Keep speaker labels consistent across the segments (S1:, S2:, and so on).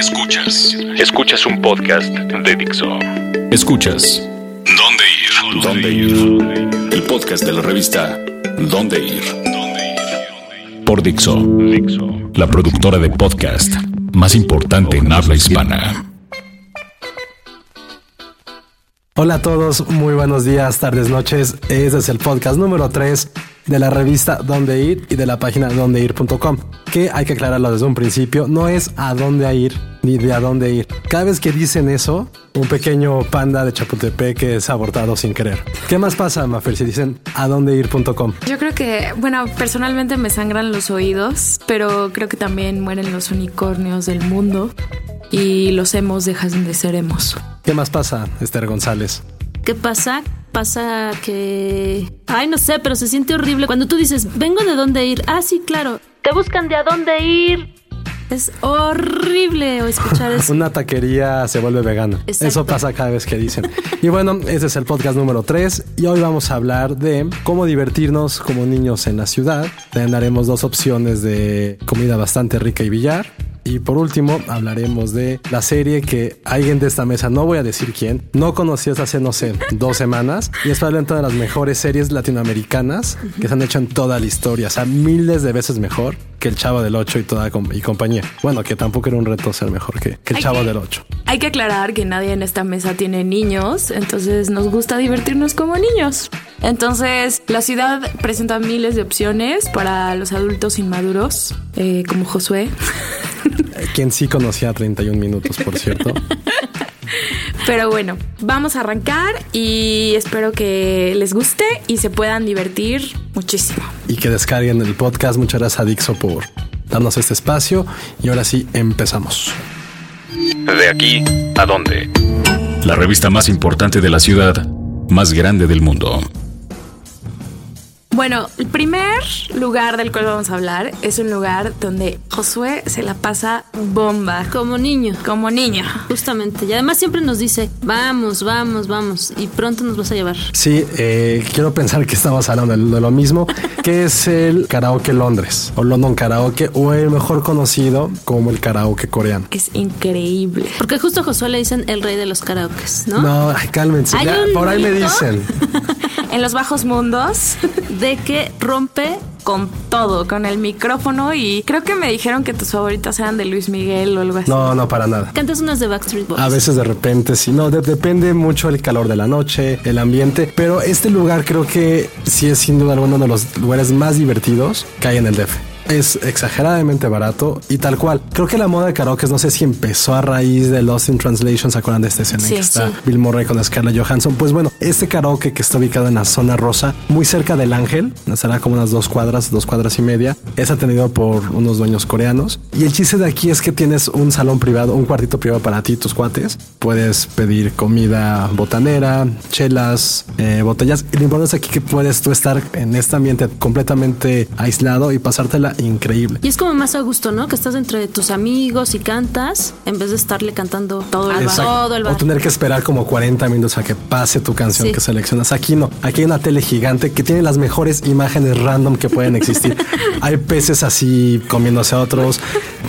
S1: Escuchas. Escuchas un podcast de Dixo. Escuchas. ¿Dónde ir? ¿Dónde ir? El podcast de la revista ¿Dónde ir? Por Dixo. La productora de podcast más importante en habla hispana.
S2: Hola a todos, muy buenos días, tardes, noches. Este es el podcast número 3 de la revista Dónde Ir y de la página dondeir.com, que hay que aclararlo desde un principio, no es a dónde ir ni de a dónde ir. Cada vez que dicen eso, un pequeño panda de Chapultepec que es abortado sin querer. ¿Qué más pasa, Mafer, si dicen a dónde ir.com?
S3: Yo creo que, bueno, personalmente me sangran los oídos, pero creo que también mueren los unicornios del mundo y los hemos dejan de ser hemos.
S2: ¿Qué más pasa, Esther González?
S4: ¿Qué pasa? Pasa que... Ay, no sé, pero se siente horrible cuando tú dices, vengo de dónde ir. Ah, sí, claro. Te buscan de a dónde ir. Es horrible escuchar eso.
S2: Una taquería se vuelve vegana.
S4: Exacto.
S2: Eso pasa cada vez que dicen. Y bueno, ese es el podcast número 3 y hoy vamos a hablar de cómo divertirnos como niños en la ciudad. También daremos dos opciones de comida bastante rica y billar. Y por último, hablaremos de la serie que alguien de esta mesa, no voy a decir quién, no conoció hasta hace, no sé, dos semanas. Y es probablemente una de las mejores series latinoamericanas que se han hecho en toda la historia. O sea, miles de veces mejor que el Chavo del 8 y toda y compañía. Bueno, que tampoco era un reto ser mejor que, que el
S3: Hay
S2: Chavo
S3: que-
S2: del 8.
S3: Hay que aclarar que nadie en esta mesa tiene niños, entonces nos gusta divertirnos como niños. Entonces, la ciudad presenta miles de opciones para los adultos inmaduros, eh, como Josué.
S2: Quien sí conocía 31 minutos, por cierto.
S3: Pero bueno, vamos a arrancar y espero que les guste y se puedan divertir muchísimo.
S2: y que descarguen el podcast. Muchas gracias a Dixo por darnos este espacio. Y ahora sí, empezamos.
S1: De aquí a dónde. La revista más importante de la ciudad, más grande del mundo.
S3: Bueno, el primer lugar del cual vamos a hablar es un lugar donde Josué se la pasa bomba,
S4: Como niño.
S3: como niño.
S4: Justamente. Y además siempre nos dice, vamos, vamos, vamos. Y pronto nos vas a llevar.
S2: Sí, eh, quiero pensar que estamos hablando de, lo mismo, que es el karaoke Londres, o London Karaoke, o el mejor conocido como el karaoke coreano.
S3: Es increíble.
S4: Porque justo a Josué le dicen el rey de los karaokes, ¿no?
S2: No, ay, cálmense.
S4: Hay
S2: ya,
S4: un
S2: por ahí me
S4: mito.
S2: dicen.
S3: En los bajos mundos,
S4: De que rompe
S3: con todo, con el micrófono y creo que me dijeron que tus favoritas eran de Luis Miguel o algo así.
S2: No, no, para nada.
S4: Cantas unas de Backstreet Boys.
S2: A veces de repente, sí, no, de- depende mucho el calor de la noche, el ambiente, pero este lugar creo que sí es sin duda alguno uno de los lugares más divertidos que hay en el DF. Es exageradamente barato y tal cual. Creo que la moda de karaoke, no sé si empezó a raíz de Lost in Translation, ¿se acuerdan de esta escena en
S3: Sí,
S2: que está
S3: sí.
S2: Bill Murray con Scarlett Johansson? Pues bueno, este karaoke que está ubicado en la zona rosa, muy cerca del Ángel, estará como unas dos cuadras, dos cuadras y media, es atendido por unos dueños coreanos. Y el chiste de aquí es que tienes un salón privado, un cuartito privado para ti y tus cuates. Puedes pedir comida botanera, chelas, eh, botellas. Y lo importante es aquí que puedes tú estar en este ambiente completamente aislado y pasártela increíble.
S4: Y es como más a gusto, ¿no? Que estás entre tus amigos y cantas en vez de estarle cantando todo el bar. Todo el
S2: O
S4: bar.
S2: tener que esperar como 40 minutos a que pase tu canción
S4: Sí.
S2: que seleccionas. Aquí no. Aquí hay una tele gigante que tiene las mejores imágenes random que pueden existir. hay peces así comiéndose a otros,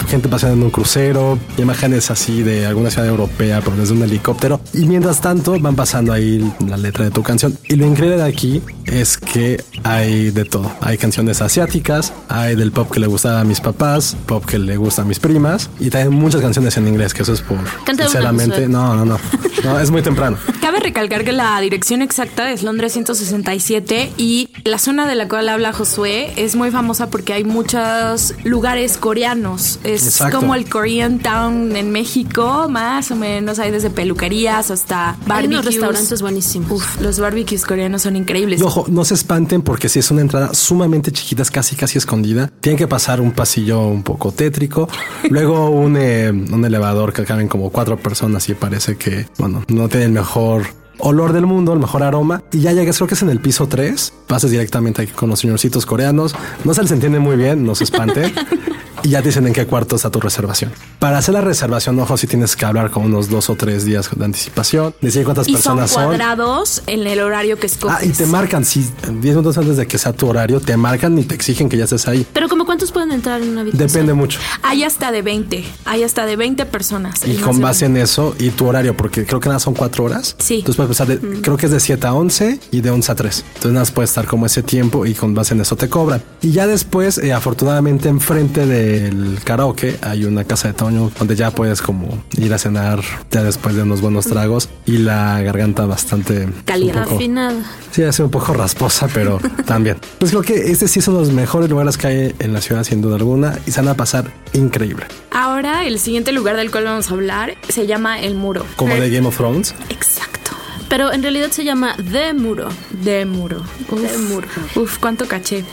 S2: gente paseando en un crucero, imágenes así de alguna ciudad europea, pero desde un helicóptero. Y mientras tanto van pasando ahí la letra de tu canción. Y lo increíble de aquí es que hay de todo. Hay canciones asiáticas, hay del pop que le gustaba a mis papás, pop que le gusta a mis primas, y también muchas canciones en inglés, que eso es por
S4: Canta
S2: sinceramente. No, no, no. No, es muy temprano.
S3: Cabe recalcar que la dirección exacta es Londres 167 y la zona de la cual habla Josué es muy famosa porque hay muchos lugares coreanos. Es
S2: Exacto.
S3: como el Korean Town en México, más o menos. Hay desde peluquerías hasta
S4: Hay
S3: barbecues.
S4: unos restaurantes buenísimos.
S3: Uf, los barbecues coreanos son increíbles.
S2: Y ojo, no se espanten porque si es una entrada sumamente chiquita, es casi casi escondida. Tienen que pasar un pasillo un poco tétrico, luego un, eh, un elevador que caben como cuatro personas y parece que, bueno, no tiene el mejor olor del mundo, el mejor aroma. Y ya llegas, creo que es en el piso 3. Pasas directamente aquí con los señorcitos coreanos. No se les entiende muy bien, no se espanten. y ya dicen en qué cuarto está tu reservación. Para hacer la reservación, ojo, si tienes que hablar con unos dos o tres días de anticipación, decir cuántas
S3: Y son
S2: personas son.
S3: cuadrados en el horario que escoges.
S2: Ah, y te marcan, si 10 minutos antes de que sea tu horario, te marcan y te exigen que ya estés ahí.
S4: Pero como ¿Cuántos pueden entrar en una habitación?
S2: Depende mucho.
S3: Hay hasta de 20, hay hasta de 20 personas.
S2: Y con base en eso y tu horario, porque creo que nada son cuatro horas.
S3: Sí.
S2: Entonces puedes pasar de, creo que es de 7 a 11 y de 11 a 3. Entonces nada más puedes estar como ese tiempo y con base en eso te cobran. Y ya después, eh, afortunadamente, enfrente del karaoke hay una casa de Toño donde ya puedes como ir a cenar ya después de unos buenos tragos y la garganta bastante poco-
S4: Afinada.
S2: Sí, hace un poco rasposa, pero también. Pues creo que este sí es uno de los mejores lugares que hay en la ciudad, sin duda alguna, y se van a pasar increíble.
S3: Ahora, el siguiente lugar del cual vamos a hablar se llama El Muro.
S2: Como de Game of Thrones.
S3: Exacto.
S4: Pero en realidad se llama The Muro.
S3: De muro. Uf,
S4: De muro.
S3: Uf, cuánto caché.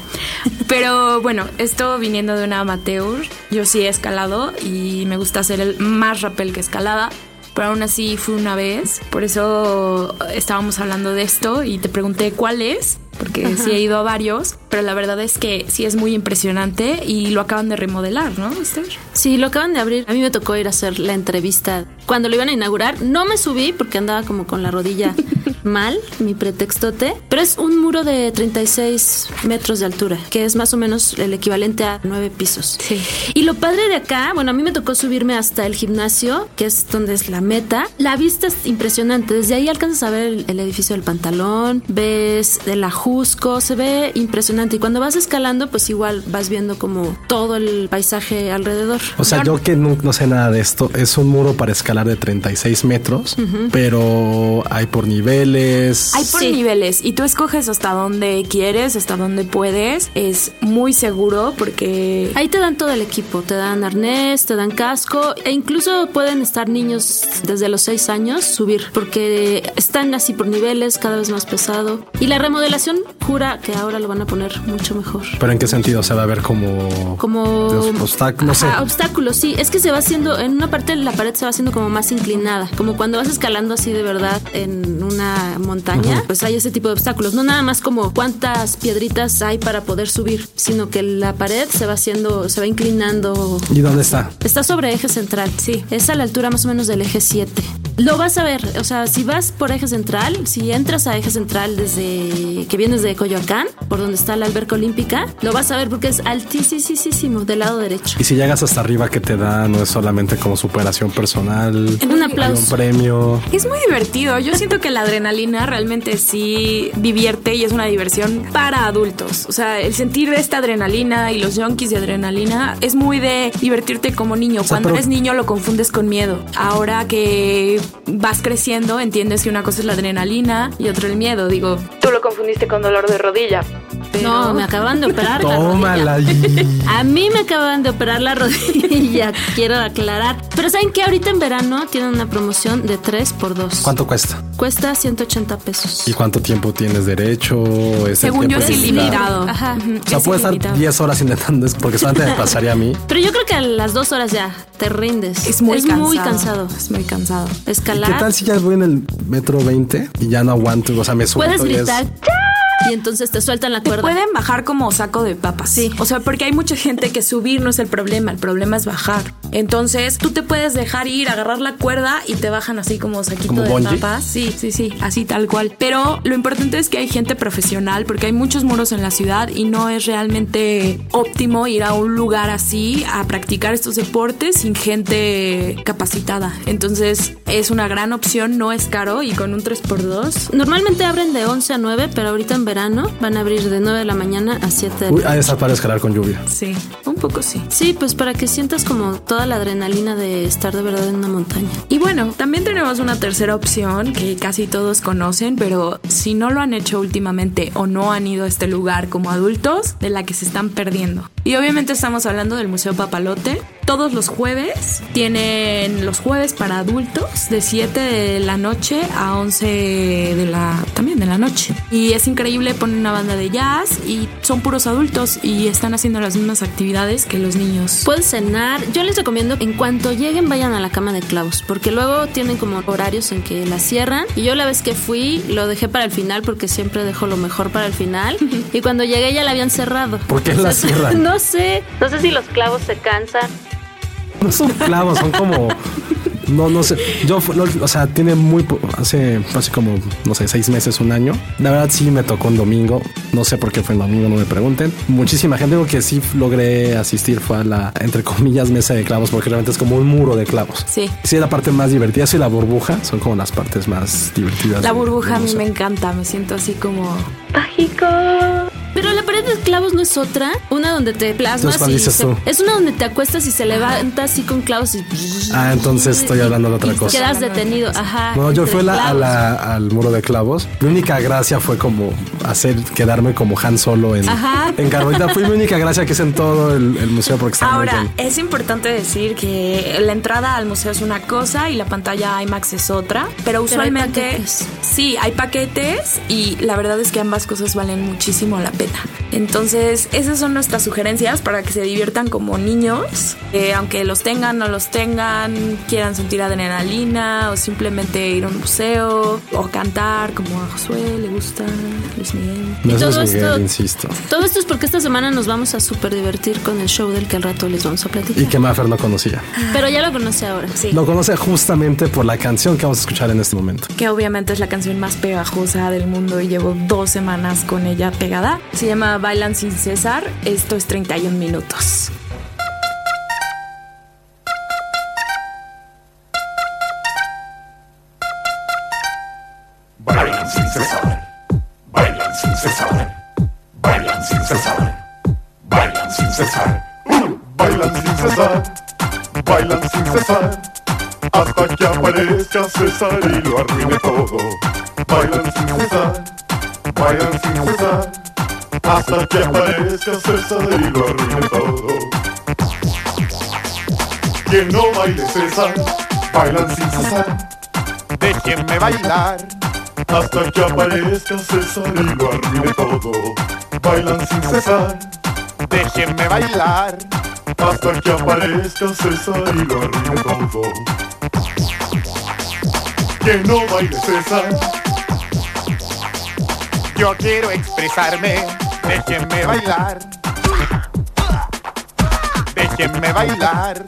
S3: Pero bueno, esto viniendo de una amateur, yo sí he escalado y me gusta hacer el más rappel que escalada. Pero aún así fui una vez, por eso estábamos hablando de esto y te pregunté cuál es, porque sí he ido a varios, pero la verdad es que sí es muy impresionante y lo acaban de remodelar, ¿no? Esther?
S4: Sí, lo acaban de abrir. A mí me tocó ir a hacer la entrevista. Cuando lo iban a inaugurar, no me subí porque andaba como con la rodilla mal, mi pretextote. Pero es un muro de 36 metros de altura, que es más o menos el equivalente a nueve pisos.
S3: Sí.
S4: Y lo padre de acá, bueno, a mí me tocó subirme hasta el gimnasio, que es donde es la meta. La vista es impresionante. Desde ahí alcanzas a ver el, el edificio del pantalón, ves el ajusco, se ve impresionante. Y cuando vas escalando, pues igual vas viendo como todo el paisaje alrededor.
S2: O sea, yo que no, no sé nada de esto, es un muro para escalar de 36 metros, pero hay por niveles.
S3: Hay por
S4: Sí.
S3: niveles y tú escoges hasta dónde quieres, hasta dónde puedes. Es muy seguro porque
S4: Ahí te dan todo el equipo, te dan arnés, te dan casco e incluso pueden estar niños desde los 6 años subir porque están así por niveles, cada vez más pesado. Y la remodelación jura que ahora lo van a poner mucho mejor.
S2: Pero en qué sentido se va a ver como.
S4: Como
S2: Los obstáculos, no sé.
S4: Ajá, obstáculos, sí. Es que se va haciendo, en una parte de la pared se va haciendo como más inclinada. Como cuando vas escalando así de verdad en una montaña, pues hay ese tipo de obstáculos. No nada más como cuántas piedritas hay para poder subir, sino que la pared se va haciendo, se va inclinando.
S2: ¿Y dónde está?
S4: Está sobre eje central, sí. Es a la altura más o menos del eje 7. Lo vas a ver, o sea, si vas por eje central, si entras a eje central desde que vienes de Coyoacán, por donde está la alberca olímpica, lo vas a ver porque es altísimo del lado derecho.
S2: Y si llegas hasta arriba, que te da? No es solamente como superación personal.
S4: Un
S2: Hay un
S4: aplauso.
S2: premio.
S3: es muy divertido. Yo siento que la adrenalina realmente sí divierte y es una diversión para adultos. O sea, el sentir esta adrenalina y los junkies de adrenalina es muy de divertirte como niño.
S2: sea,
S3: Cuando
S2: pero-
S3: eres niño lo confundes con miedo. Ahora que vas creciendo, entiendes que una cosa es la adrenalina y otra el miedo. Digo, tú lo confundiste con dolor de rodilla. Pero...
S4: No, me acaban de operar la
S2: Tómala.
S4: rodilla.
S2: y-
S4: A mí me acaban de operar la rodilla, quiero aclarar. Pero ¿saben que Ahorita en verano tienen una promoción de 3 por 2
S2: ¿Cuánto cuesta?
S4: Cuesta 180 pesos.
S2: ¿Y cuánto tiempo tienes derecho? ¿Es
S3: Según yo es ilimitado.
S4: Ajá.
S2: O sea,
S3: es
S2: puedes estar
S3: ilimitado.
S2: 10 horas intentando, es porque solamente me pasaría a mí.
S4: Pero yo creo que a las dos horas ya te rindes.
S3: Es muy cansado.
S4: muy cansado.
S3: Es muy cansado.
S2: ¿Y
S4: Escalar.
S2: qué tal si ya voy en el metro 20 y ya no aguanto? O sea, me suelto
S4: Puedes
S2: y es-
S4: gritar y entonces te sueltan la
S3: Te
S4: cuerda.
S3: pueden bajar como saco de papas.
S4: Sí.
S3: O sea, porque hay mucha gente que subir no es el problema, el problema es bajar. Entonces, tú te puedes dejar ir, agarrar la cuerda y te bajan así como saquito
S2: ¿Como
S3: de
S2: bungee?
S3: papas. Sí, sí, sí, así tal cual. Pero lo importante es que hay gente profesional porque hay muchos muros en la ciudad y no es realmente óptimo ir a un lugar así a practicar estos deportes sin gente capacitada. Entonces, es una gran opción, no es caro y con un 3x2
S4: Normalmente abren de 11 a 9, pero ahorita en verano van a abrir de 9 de la mañana a 7 de la
S2: Uy, ahí está para escalar con lluvia.
S3: Sí, un poco sí.
S4: Sí, pues para que sientas como toda la adrenalina de estar de verdad en una montaña.
S3: Y bueno, también tenemos una tercera opción que casi todos conocen, pero si no lo han hecho últimamente o no han ido a este lugar como adultos, de la que se están perdiendo. Y obviamente estamos hablando del Museo Papalote. Todos los jueves tienen los jueves para adultos de 7 de la noche a 11 de la también de la noche. Y es increíble, ponen una banda de jazz y son puros adultos y están haciendo las mismas actividades que los niños.
S4: Pueden cenar. Yo les recomiendo en cuanto lleguen vayan a la cama de Klaus, porque luego tienen como horarios en que la cierran. Y yo la vez que fui lo dejé para el final porque siempre dejo lo mejor para el final. y cuando llegué ya la habían cerrado.
S2: ¿Por qué la cierran?
S4: no sé. No sé si los clavos se cansan.
S2: No son clavos, son como No, no sé. Yo, o sea, tiene muy, hace, hace como, no sé, seis meses, un año. La verdad sí me tocó un domingo. No sé por qué fue el domingo, no me pregunten. Muchísima gente, digo que sí logré asistir fue a la, entre comillas, mesa de clavos, porque realmente es como un muro de clavos.
S3: Sí.
S2: Sí, la parte más divertida. Sí, la burbuja son como las partes más divertidas.
S3: La burbuja a mí me encanta. Me siento así como
S4: mágico. Pero la pared de clavos no es otra, una donde te plasmas y es una donde te acuestas y se levanta así con clavos y
S2: Ah, entonces estoy hablando de otra cosa.
S4: Quedas detenido, ajá.
S2: No, yo fui al muro de clavos. Mi única gracia fue como hacer quedarme como Han Solo en ajá. en Fue mi única gracia que es en todo el, museo porque está
S3: Ahora, es importante decir que la entrada al museo es una cosa y la pantalla IMAX es otra, pero usualmente sí, hay paquetes y la verdad es que ambas cosas valen muchísimo la pena. Entonces, esas son nuestras sugerencias para que se diviertan como niños, aunque los tengan, no los tengan, quieran sentir adrenalina o simplemente ir a un museo o cantar como a Josué le gusta, Luis Miguel.
S2: y todo esto, insisto.
S4: Todo esto es porque esta semana nos vamos a super divertir con el show del que al rato les vamos a platicar.
S2: Y que Maffer no conocía.
S4: Pero ya lo conoce ahora, sí.
S2: Lo conoce justamente por la canción que vamos a escuchar en este momento.
S3: Que obviamente es la canción más pegajosa del mundo y llevo dos semanas con ella pegada. Se llama Bailan sin César. Esto es 31 minutos.
S5: Bailan sin cesar, bailan sin cesar, bailan sin cesar, bailan sin cesar, bailan sin cesar, bailan sin cesar, hasta que aparezca César y lo arruine todo. Bailan sin cesar, bailan sin cesar hasta que aparezca César y lo arruine todo. Quien no baile César, bailan sin cesar. Déjenme bailar hasta que aparezca César y lo arruine todo. Bailan sin cesar. Déjenme bailar hasta que aparezca César y lo arruine todo. Que no baile César. Yo quiero expresarme Déjenme bailar. Déjenme bailar.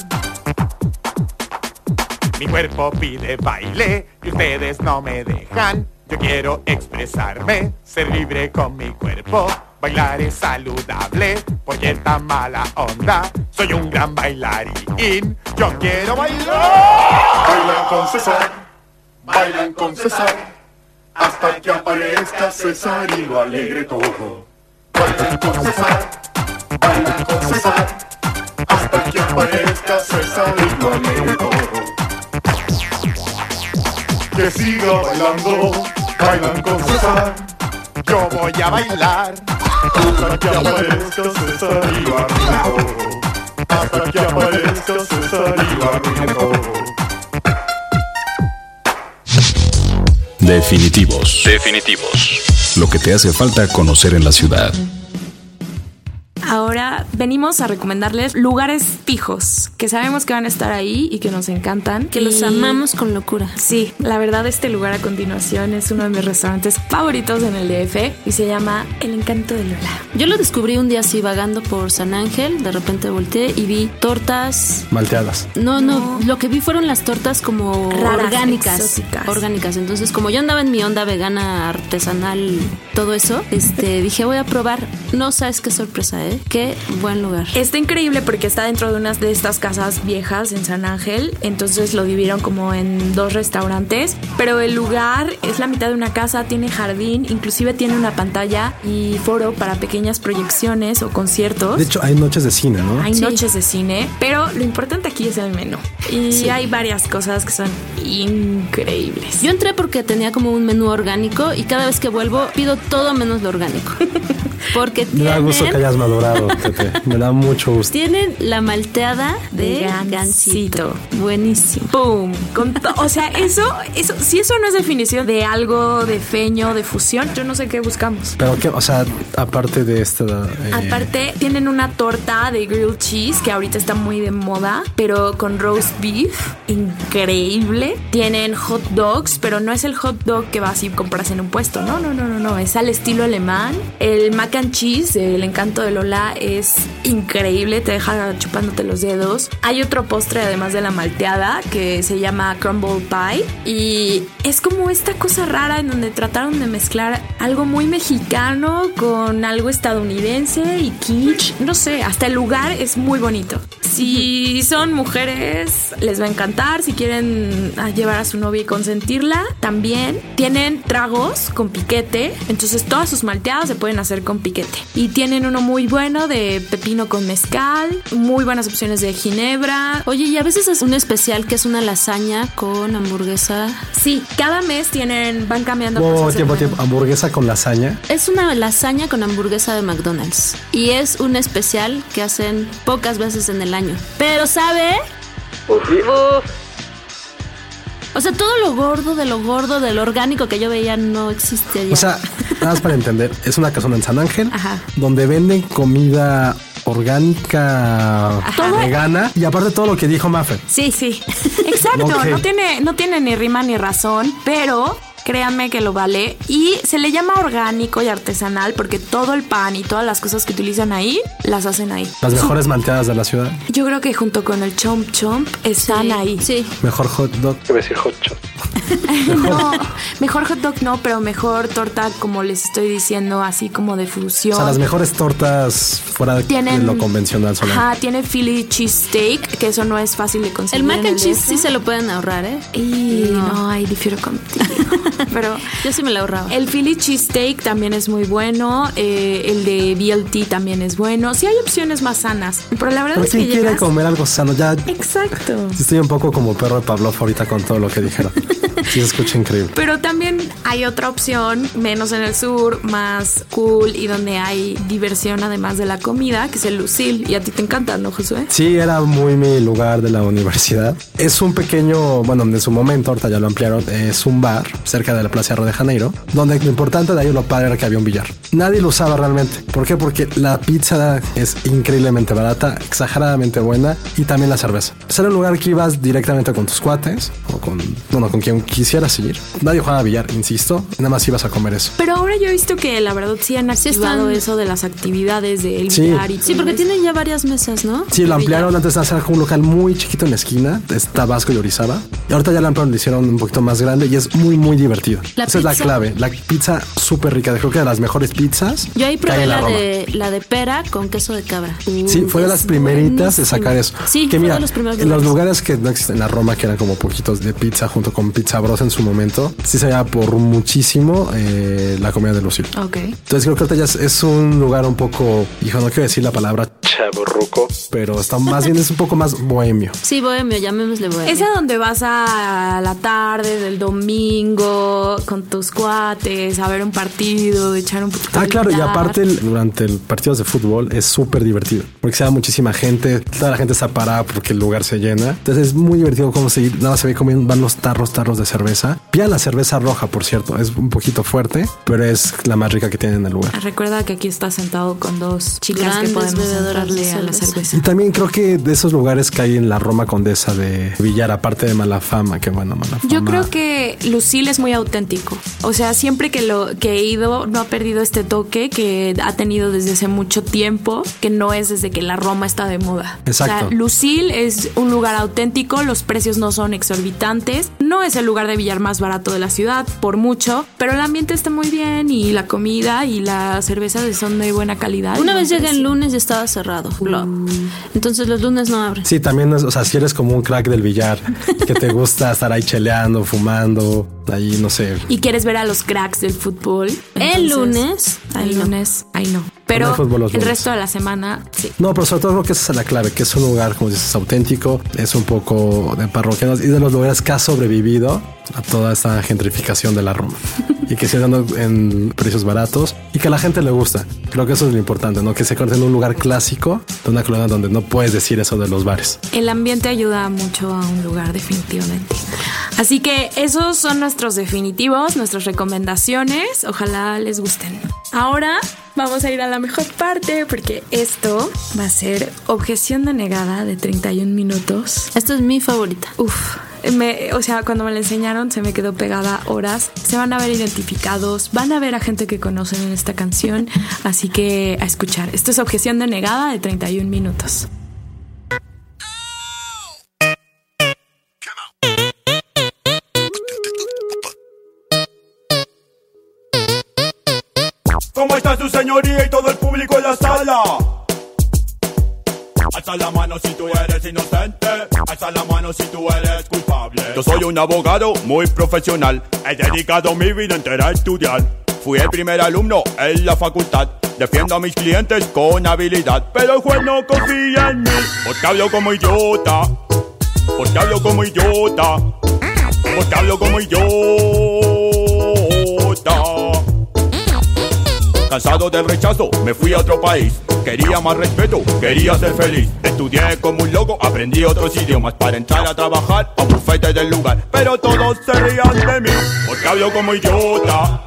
S5: Mi cuerpo pide baile y ustedes no me dejan. Yo quiero expresarme, ser libre con mi cuerpo. Bailar es saludable, porque esta mala onda. Soy un gran bailarín. Yo quiero bailar. Bailan con César, bailan con César, hasta que aparezca César y lo alegre todo. Bailan con César, bailan con César, hasta que aparezca César alegre todo. Que siga bailando, bailan con César. Yo voy a bailar, hasta que aparezca César y lo. Hasta que aparezca César y lo.
S1: Definitivos. Definitivos. Lo que te hace falta conocer en la ciudad.
S3: Ahora venimos a recomendarles lugares fijos que sabemos que van a estar ahí y que nos encantan.
S4: Que los amamos con locura.
S3: Sí, la verdad este lugar a continuación es uno de mis restaurantes favoritos en el DF y se llama El Encanto de Lola.
S4: Yo lo descubrí un día así vagando por San Ángel, de repente volteé y vi tortas
S2: malteadas.
S4: No, no, lo que vi fueron las tortas como orgánicas, orgánicas. Entonces, como yo andaba en mi onda vegana artesanal, todo eso, este dije, voy a probar. No sabes qué sorpresa, ¿eh? Qué buen lugar.
S3: Está increíble porque está dentro de una de estas casas viejas en San Ángel, entonces lo dividieron como en dos restaurantes, pero el lugar es la mitad de una casa, tiene jardín, inclusive tiene una pantalla y foro para pequeñas proyecciones o conciertos.
S2: De hecho, hay noches de cine, ¿no?
S3: Hay noches de cine, pero lo importante aquí es el menú. Y hay varias cosas que son increíbles.
S4: Yo entré porque tenía como un menú orgánico y cada vez que vuelvo pido todo menos lo orgánico. Porque
S2: Me da gusto que hayas madurado, Me da mucho gusto.
S4: Tienen la malteada de, gansito. Buenísimo.
S3: ¡Pum! o sea, eso, eso, si eso no es definición de algo de feño, de fusión, yo no sé qué buscamos.
S2: Pero que, o sea, aparte de esta.
S3: Eh, aparte, tienen una torta de grilled cheese que ahorita está muy de moda, pero con roast beef. Increíble. Tienen hot dogs, pero no es el hot dog que vas y compras en un puesto. No, no, no, no, no. Es al estilo alemán. El mac cheese, el encanto de Lola, es increíble, te deja chupándote los dedos. Hay otro postre además de la malteada que se llama crumble pie y es como esta cosa rara en donde trataron de mezclar algo muy mexicano con algo estadounidense y kitsch. No sé, hasta el lugar es muy bonito. Si son mujeres, les va a encantar. Si quieren ah, llevar a su novia y consentirla, también tienen tragos con piquete. Entonces todas sus malteadas se pueden hacer con piquete. Y tienen uno muy bueno de pepino con mezcal, muy buenas opciones de ginebra.
S4: Oye, y a veces es un especial que es una lasaña con hamburguesa.
S3: Sí, cada mes tienen, van cambiando
S2: Oh,
S3: cosas.
S2: tiempo, tiempo. Hamburguesa con lasaña.
S4: Es una lasaña con hamburguesa de McDonald's. Y es un especial que hacen pocas veces en el año. Pero, ¿sabe? O sea, todo lo gordo de lo gordo, de lo orgánico que yo veía no existe ya.
S2: O sea, nada más para entender, es una casona en San Ángel
S3: Ajá.
S2: donde venden comida orgánica vegana y aparte todo lo que dijo Maffer.
S3: Sí, sí. Exacto, no tiene no tiene ni rima ni razón, pero créanme que lo vale y se le llama orgánico y artesanal porque todo el pan y todas las cosas que utilizan ahí las hacen ahí.
S2: Las mejores malteadas de la ciudad.
S3: Yo creo que junto con el chomp chomp están
S4: Sí,
S3: ahí.
S4: Sí.
S2: Mejor hot dog. Decir hot shot.
S3: No, mejor hot dog no, pero mejor torta como les estoy diciendo, así como de
S2: O
S3: fusión.
S2: sea, las mejores tortas fuera de lo convencional son.
S3: Ajá, tiene Philly cheesesteak, que eso no es fácil de conseguir.
S4: El mac and cheese
S3: DF.
S4: sí se lo pueden ahorrar, ¿eh?
S3: Y
S4: No.
S3: no, ahí difiero contigo. Pero
S4: Yo sí me lo ahorraba.
S3: el Philly cheesesteak también es muy bueno. eh, el de BLT también es bueno. Sí hay opciones más sanas. Pero la verdad
S2: Pero
S3: es que
S2: ¿quién quiere
S3: llegas-
S2: comer algo sano? Ya
S3: Exacto.
S2: estoy un poco como perro de Pavlov ahorita con todo lo que dijeron. Sí, se escucha increíble.
S3: Pero también hay otra opción, menos en el sur, más cool y donde hay diversión además de la comida, que es el Lucille. Y a ti te encanta, ¿no, Josué?
S2: Sí, era muy mi lugar de la universidad. Es un pequeño, bueno, en su momento, ahorita ya lo ampliaron, es un bar cerca de la Plaza Río de Janeiro, donde lo importante de ahí lo padre era que había un billar. Nadie lo usaba realmente. ¿Por qué? Porque la pizza es increíblemente barata, exageradamente buena y también la cerveza. Pues era un lugar que ibas directamente con tus cuates o con, bueno, con quien quisieras ir. Nadie jugaba billar, insisto, nada más ibas a comer eso.
S3: Pero ahora yo he visto que la verdad sí han
S4: Sí
S3: activado
S4: están-
S3: eso de las actividades del
S2: Sí.
S3: billar y
S4: Sí,
S3: todo
S4: porque
S3: eso.
S4: tienen ya varias mesas, ¿no?
S2: Sí, lo
S4: De
S2: ampliaron
S4: billar.
S2: antes de hacer un local muy chiquito en la esquina, es Tabasco y Orizaba. Y ahorita ya lo ampliaron, lo hicieron un poquito más grande y es muy, muy divertido.
S4: La
S2: Esa es la clave. La pizza súper rica, creo que de las mejores pizzas.
S4: Yo ahí probé la de, la de pera con queso de cabra.
S2: Sí, fue de las primeritas de sacar eso.
S4: Sí,
S2: que
S4: fue
S2: mira,
S4: de los primeros
S2: en los
S4: lugares.
S2: lugares que no existen en la Roma, que eran como poquitos de pizza junto con Pizza Bros en su momento, sí se veía por muchísimo eh, la comida de Lucille.
S3: Ok.
S2: Entonces creo que ahorita ya es, es un lugar un poco, hijo, no quiero decir la palabra chaborruco, pero está más bien es un poco más bohemio.
S4: Sí, bohemio, llamémosle bohemio.
S3: Es a donde vas a la tarde del domingo con tus cuates a ver un partido, echar un poquito
S2: Ah, claro, y aparte el- durante el partidos de fútbol es súper divertido, porque se da muchísima gente, toda la gente está parada porque el lugar se llena. Entonces es muy divertido cómo seguir, nada más se ve comiendo, van los tarros, tarros de cerveza. Pidan la cerveza roja, por cierto, es un poquito fuerte, pero es la más rica que tienen en el lugar.
S3: Recuerda que aquí estás sentado con dos chicas
S4: Grandes
S3: que podemos entrarle a la
S4: cerveza.
S2: Y también creo que de esos lugares que hay en la Roma Condesa de Villar, aparte de mala fama, que bueno, mala fama.
S3: Yo creo que Lucille es muy auténtico. O sea, siempre que lo que he ido no ha perdido este toque que ha tenido desde hace mucho tiempo, que no es desde que la Roma está de moda.
S2: Exacto.
S3: O sea, Lucille es un lugar auténtico, los precios no son exorbitantes, no es el lugar de billar más barato de la ciudad por mucho, pero el ambiente está muy bien y la comida y la cerveza son de buena calidad.
S4: Una vez llegué el lunes y estaba cerrado. Entonces los lunes no abren.
S2: Sí, también, es- o sea, si eres como un crack del billar, que te gusta estar ahí cheleando, fumando, ahí, no sé,
S3: Y quieres ver a los cracks del fútbol.
S4: El lunes, ahí
S3: El
S4: no.
S3: lunes, ahí no. Pero el resto de la semana, sí.
S2: No, pero sobre todo creo que esa es la clave, que es un lugar, como dices, auténtico, es un poco de parroquianos y de los lugares que ha sobrevivido a toda esta gentrificación de la Roma y que sigue dando en precios baratos y que a la gente le gusta. Creo que eso es lo importante, ¿no? Que se convierte en un lugar clásico de una colonia donde no puedes decir eso de los bares.
S3: El ambiente ayuda mucho a un lugar, definitivamente. Así que esos son nuestros definitivos, nuestras recomendaciones. Ojalá les gusten. Ahora vamos a ir a la mejor parte porque esto va a ser objeción denegada de 31 minutos.
S4: Esta es mi favorita.
S3: Uf, me, o sea, cuando me la enseñaron se me quedó pegada horas. Se van a ver identificados, van a ver a gente que conocen en esta canción, así que a escuchar. Esto es Objeción Denegada de 31 minutos.
S6: ¿Cómo está su señoría y todo el público en la sala? Alza la mano si tú eres inocente, alza la mano si tú eres culpable. Yo soy un abogado muy profesional, he dedicado mi vida entera a estudiar. Fui el primer alumno en la facultad, defiendo a mis clientes con habilidad, pero el juez no confía en mí, porque hablo como idiota, porque hablo como idiota, porque hablo como idiota. Cansado del rechazo, me fui a otro país. Quería más respeto, quería ser feliz. Estudié como un loco, aprendí otros idiomas para entrar a trabajar a bufete del lugar. Pero todos se rían de mí, porque hablo como idiota.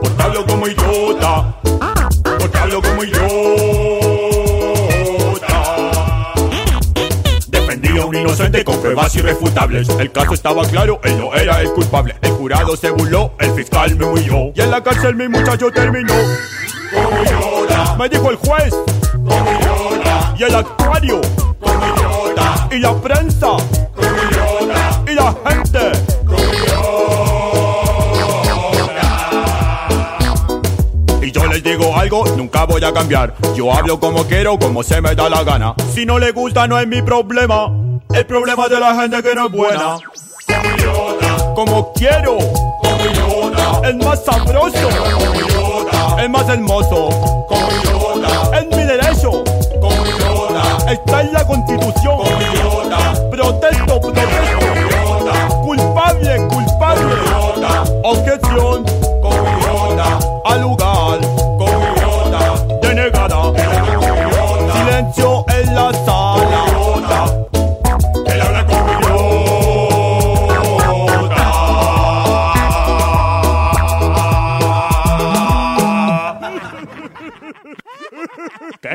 S6: Porque hablo como idiota. Porque hablo como idiota. Inocente con pruebas irrefutables. El caso estaba claro, él no era el culpable. El jurado se burló, el fiscal me huyó. Y en la cárcel mi muchacho terminó. Como idiota. Me dijo el juez. Como idiota. Y el actuario. Como idiota. Y la prensa. Como idiota. Y la gente. Como. Y yo les digo algo, nunca voy a cambiar. Yo hablo como quiero, como se me da la gana. Si no le gusta, no es mi problema. El problema de la gente que no es buena. Como quiero. Como idiota. El más sabroso. Como. El más hermoso. Es mi derecho. Está en la constitución. Como idiota. Protesto, protesto. Culpable, culpable. Como idiota. Objeción. Al lugar.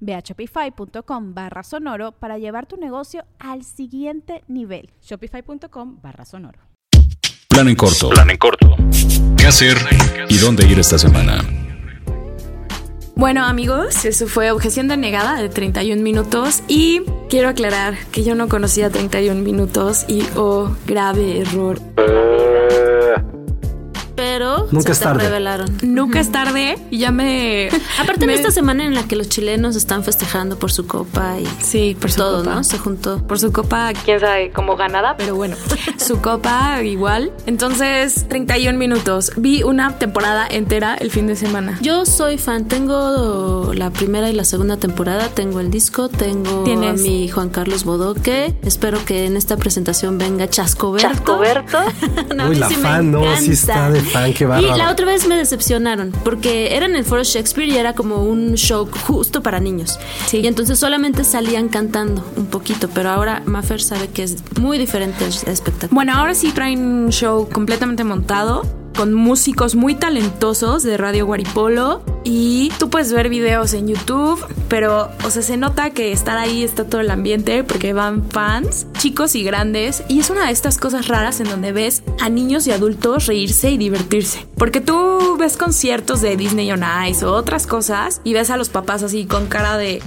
S7: Ve a shopify.com barra sonoro para llevar tu negocio al siguiente nivel.
S8: Shopify.com barra sonoro.
S1: Plan en corto. Plan en corto. ¿Qué hacer y dónde ir esta semana?
S3: Bueno amigos, eso fue Objeción Denegada de 31 minutos y quiero aclarar que yo no conocía 31 minutos y oh, grave error.
S4: Pero
S2: Nunca
S4: se
S2: es
S4: te
S2: tarde.
S4: revelaron.
S3: Nunca es tarde y ya me...
S4: Aparte
S3: me-
S4: en esta semana en la que los chilenos están festejando por su copa y
S3: Sí, por su
S4: todo,
S3: copa.
S4: ¿no? Se juntó.
S3: Por su copa, quién sabe cómo ganada, pero bueno, su copa igual. Entonces, 31 minutos. Vi una temporada entera el fin de semana.
S4: Yo soy fan, tengo la primera y la segunda temporada, tengo el disco, tengo
S3: Tienes-
S4: a mi Juan Carlos Bodoque. Espero que en esta presentación venga Chascoberto.
S3: Chascoberto.
S4: No,
S2: Uy, la
S4: sí me
S2: fan, no, sí está de fan, qué
S4: Y la otra vez me decepcionaron porque era en el Foro Shakespeare y era como un show justo para niños.
S3: Sí.
S4: Y entonces solamente salían cantando un poquito, pero ahora Maffer sabe que es muy diferente el espectáculo.
S3: Bueno, ahora sí traen un show completamente montado con músicos muy talentosos de Radio Guaripolo y tú puedes ver videos en YouTube, pero o sea, se nota que estar ahí está todo el ambiente porque van fans, chicos y grandes y es una de estas cosas raras en donde ves a niños y adultos reírse y divertirse. Porque tú ves conciertos de Disney on Ice o otras cosas y ves a los papás así con cara de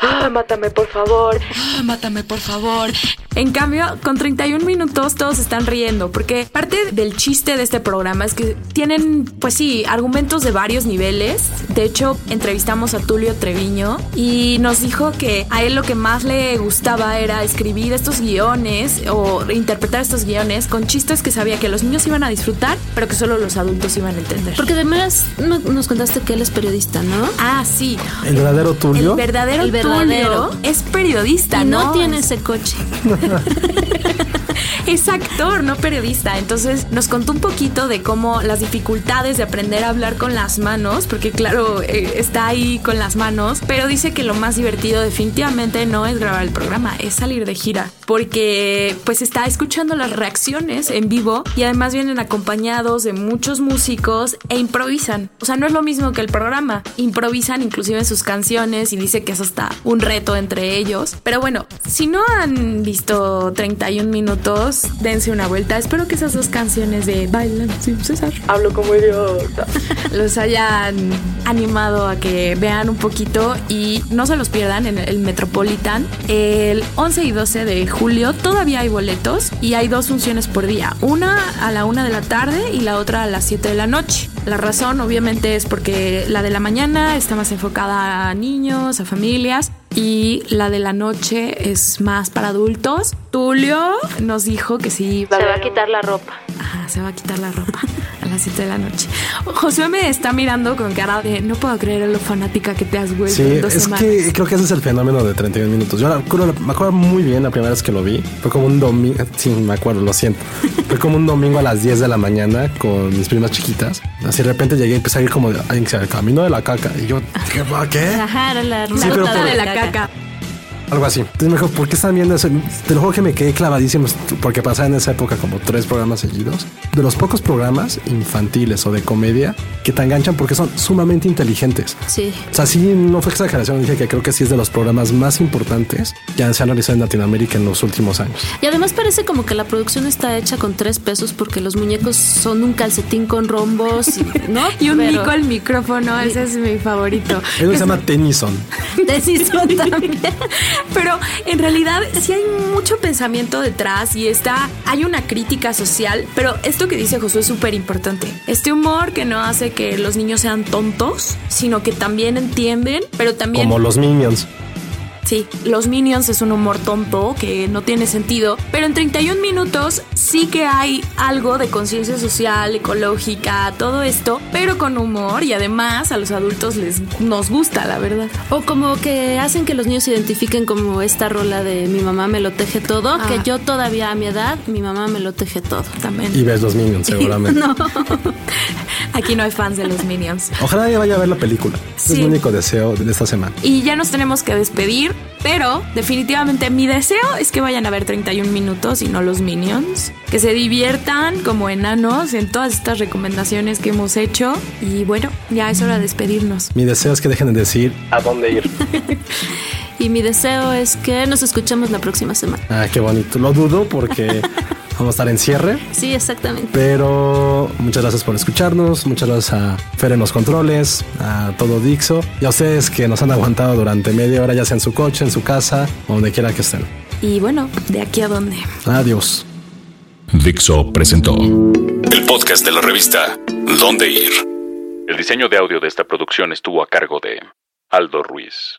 S3: ah, mátame por favor, ah, mátame por favor. En cambio, con 31 minutos todos están riendo, porque parte del chiste de este programa es que tienen, pues sí, argumentos de varios niveles. De hecho, entrevistamos a Tulio Treviño y nos dijo que a él lo que más le gustaba era escribir estos guiones o interpretar estos guiones con chistes que sabía que los niños iban a disfrutar, pero que solo los adultos iban a entender.
S4: Porque además nos contaste que él es periodista, ¿no?
S3: Ah, sí.
S2: ¿El verdadero Tulio?
S3: El verdadero,
S4: El verdadero.
S3: Es periodista,
S4: Y no,
S3: ¿no?
S4: tiene ese coche.
S3: es actor, no periodista. Entonces nos contó un poquito de cómo las dificultades de aprender a hablar con las manos, porque claro, eh, está ahí con las manos, pero dice que lo más divertido definitivamente no es grabar el programa, es salir de gira, porque pues está escuchando las reacciones en vivo y además vienen acompañados de muchos músicos e improvisan. O sea, no es lo mismo que el programa, improvisan inclusive sus canciones y dice que eso está un reto entre ellos. Pero bueno, si no han visto 31 minutos, dense una vuelta. Espero que esas dos canciones de Bailan sin César, hablo como idiota, los hayan animado a que vean un poquito y no se los pierdan en el Metropolitan. El 11 y 12 de julio todavía hay boletos y hay dos funciones por día. Una a la una de la tarde y la otra a las 7 de la noche. La razón obviamente es porque la de la mañana está más enfocada a niños, a familias y la de la noche es más para adultos. Tulio nos dijo que sí.
S4: Se va a quitar la ropa.
S3: Ajá, se va a quitar la ropa a las 7 de la noche. Josué me está mirando con cara de no puedo creer lo fanática que te has vuelto
S2: Sí,
S3: en dos
S2: es
S3: semanas.
S2: que creo que ese es el fenómeno de 31 minutos. Yo la- me acuerdo muy bien la primera vez que lo vi. Fue como un domingo. Sí, me acuerdo, lo siento. Fue como un domingo a las 10 de la mañana con mis primas chiquitas. Así de repente llegué y empecé a ir como de, "Ay, el camino de la caca. Y yo, ¿qué? ¿Qué?
S4: Ajá, era la
S2: Sí,
S4: ruta
S2: pero
S3: Ruta
S2: por-
S3: de la caca.
S2: Algo así. Entonces me dijo, ¿por qué están viendo eso? Te lo juro que me quedé clavadísimo porque pasaba en esa época como tres programas seguidos. De los pocos programas infantiles o de comedia que te enganchan porque son sumamente inteligentes.
S4: Sí.
S2: O sea, sí, no fue exageración. Dije que creo que sí es de los programas más importantes que se han realizado en Latinoamérica en los últimos años.
S4: Y además parece como que la producción está hecha con tres pesos porque los muñecos son un calcetín con rombos, y- ¿no?
S3: Y un
S4: Pero-
S3: mico al micrófono, ese es mi favorito.
S2: Eso se llama Tennyson.
S4: Decisión también.
S3: Pero en realidad sí hay mucho pensamiento detrás y está, hay una crítica social, pero esto que dice Josué es súper importante. Este humor que no hace que los niños sean tontos, sino que también entienden, pero también...
S2: Como los Minions.
S3: Sí, los Minions es un humor tonto que no tiene sentido, pero en 31 minutos sí que hay algo de conciencia social, ecológica, todo esto, pero con humor y además a los adultos les nos gusta, la verdad.
S4: O como que hacen que los niños se identifiquen como esta rola de mi mamá me lo teje todo,
S3: Ah.
S4: que yo todavía a mi edad, mi mamá me lo teje todo.
S3: También.
S2: Y ves los Minions, seguramente.
S3: Aquí no hay fans de los Minions.
S2: Ojalá nadie vaya a ver la película. Es mi único deseo de esta semana.
S3: Y ya nos tenemos que despedir, pero definitivamente mi deseo es que vayan a ver 31 minutos y no los Minions. Que se diviertan como enanos en todas estas recomendaciones que hemos hecho. Y bueno, ya es hora de despedirnos.
S2: Mi deseo es que dejen de decir a dónde ir.
S4: Y mi deseo es que nos escuchemos la próxima semana.
S2: Ah, qué bonito. Lo dudo porque vamos a estar en cierre.
S4: Sí, exactamente.
S2: Pero muchas gracias por escucharnos. Muchas gracias a Fer en los controles, a todo Dixo y a ustedes que nos han aguantado durante media hora, ya sea en su coche, en su casa o donde quiera que estén.
S3: Y bueno, ¿de aquí a dónde?
S2: Adiós.
S1: Dixo presentó el podcast de la revista Dónde Ir. El diseño de audio de esta producción estuvo a cargo de Aldo Ruiz.